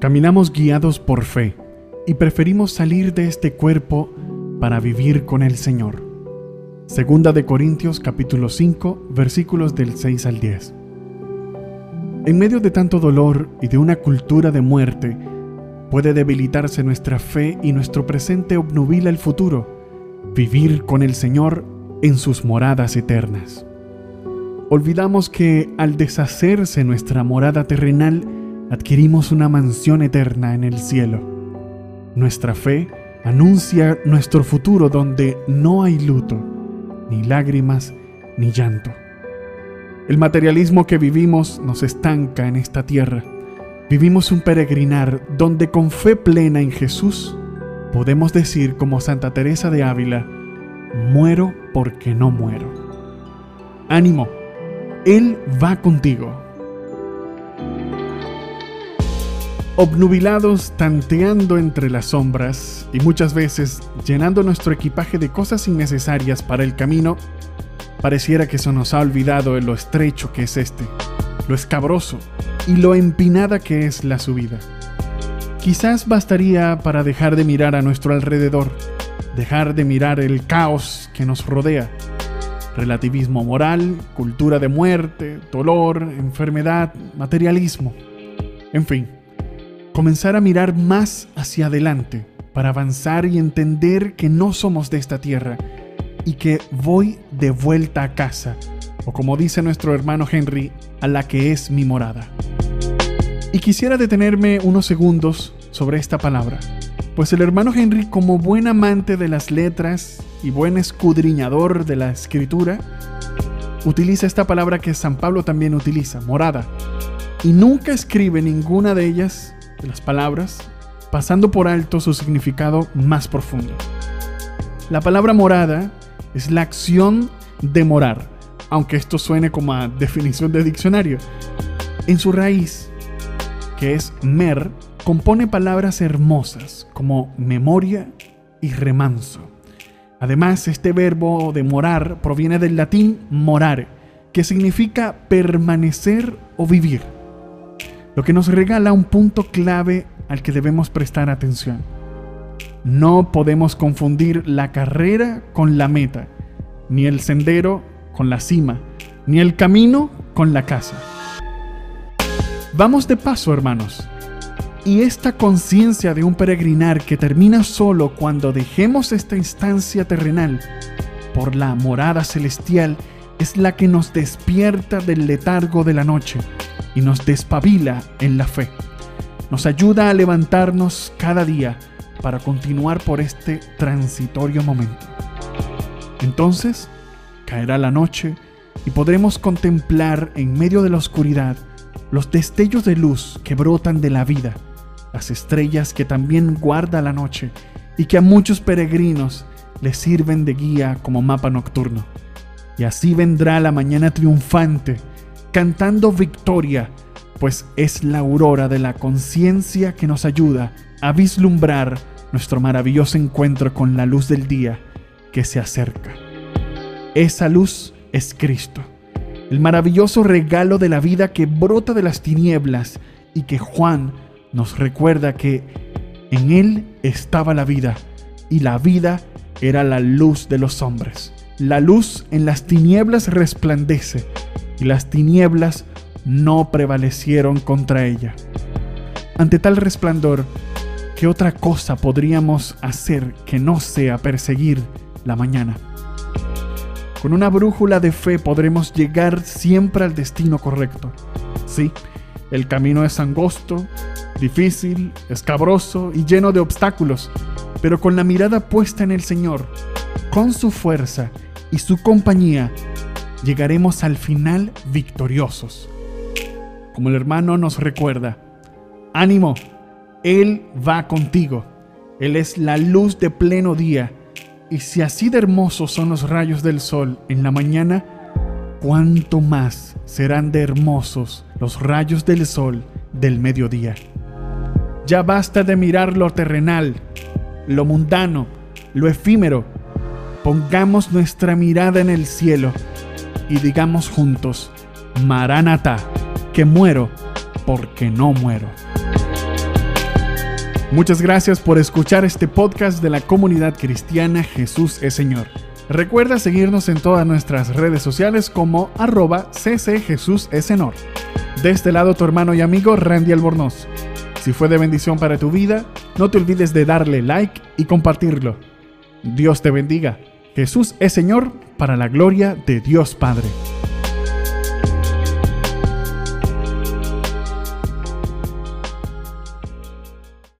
Caminamos guiados por fe y preferimos salir de este cuerpo para vivir con el Señor. Segunda de Corintios capítulo 5 versículos del 6 al 10. En medio de tanto dolor y de una cultura de muerte, puede debilitarse nuestra fe y nuestro presente obnubila el futuro, vivir con el Señor en sus moradas eternas. Olvidamos que al deshacerse nuestra morada terrenal, adquirimos una mansión eterna en el cielo. Nuestra fe anuncia nuestro futuro donde no hay luto, ni lágrimas, ni llanto. El materialismo que vivimos nos estanca en esta tierra. Vivimos un peregrinar donde con fe plena en Jesús podemos decir como Santa Teresa de Ávila, muero porque no muero. Ánimo, Él va contigo. Obnubilados tanteando entre las sombras y muchas veces llenando nuestro equipaje de cosas innecesarias para el camino, pareciera que se nos ha olvidado lo estrecho que es este, lo escabroso y lo empinada que es la subida. Quizás bastaría para dejar de mirar a nuestro alrededor, dejar de mirar el caos que nos rodea. Relativismo moral, cultura de muerte, dolor, enfermedad, materialismo. En fin, comenzar a mirar más hacia adelante para avanzar y entender que no somos de esta tierra y que voy de vuelta a casa, o como dice nuestro hermano Henry, a la que es mi morada. Y quisiera detenerme unos segundos sobre esta palabra, pues el hermano Henry, como buen amante de las letras y buen escudriñador de la escritura, utiliza esta palabra que San Pablo también utiliza, morada, y nunca escribe ninguna de ellas de las palabras, pasando por alto su significado más profundo. La palabra morada es la acción de morar, aunque esto suene como a definición de diccionario. En su raíz, que es mer, compone palabras hermosas como memoria y remanso. Además, este verbo de morar proviene del latín morare, que significa permanecer o vivir lo que nos regala un punto clave al que debemos prestar atención. No podemos confundir la carrera con la meta, ni el sendero con la cima, ni el camino con la casa. Vamos de paso, hermanos. Y esta conciencia de un peregrinar que termina solo cuando dejemos esta instancia terrenal por la morada celestial es la que nos despierta del letargo de la noche y nos despabila en la fe. Nos ayuda a levantarnos cada día para continuar por este transitorio momento. Entonces, caerá la noche y podremos contemplar en medio de la oscuridad los destellos de luz que brotan de la vida, las estrellas que también guarda la noche y que a muchos peregrinos les sirven de guía como mapa nocturno. Y así vendrá la mañana triunfante cantando victoria, pues es la aurora de la conciencia que nos ayuda a vislumbrar nuestro maravilloso encuentro con la luz del día que se acerca. Esa luz es Cristo, el maravilloso regalo de la vida que brota de las tinieblas y que Juan nos recuerda que en Él estaba la vida y la vida era la luz de los hombres. La luz en las tinieblas resplandece y las tinieblas no prevalecieron contra ella. Ante tal resplandor, ¿qué otra cosa podríamos hacer que no sea perseguir la mañana? Con una brújula de fe podremos llegar siempre al destino correcto. Sí, el camino es angosto, difícil, escabroso y lleno de obstáculos, pero con la mirada puesta en el Señor, con su fuerza y su compañía, llegaremos al final victoriosos. Como el hermano nos recuerda, ánimo, Él va contigo, Él es la luz de pleno día, y si así de hermosos son los rayos del sol en la mañana, cuánto más serán de hermosos los rayos del sol del mediodía. Ya basta de mirar lo terrenal, lo mundano, lo efímero. Pongamos nuestra mirada en el cielo y digamos juntos, Maranata, que muero porque no muero. Muchas gracias por escuchar este podcast de la comunidad cristiana Jesús es Señor. Recuerda seguirnos en todas nuestras redes sociales como arroba ccjesusesenor. De este lado tu hermano y amigo Randy Albornoz. Si fue de bendición para tu vida, no te olvides de darle like y compartirlo. Dios te bendiga. Jesús es Señor para la gloria de Dios Padre.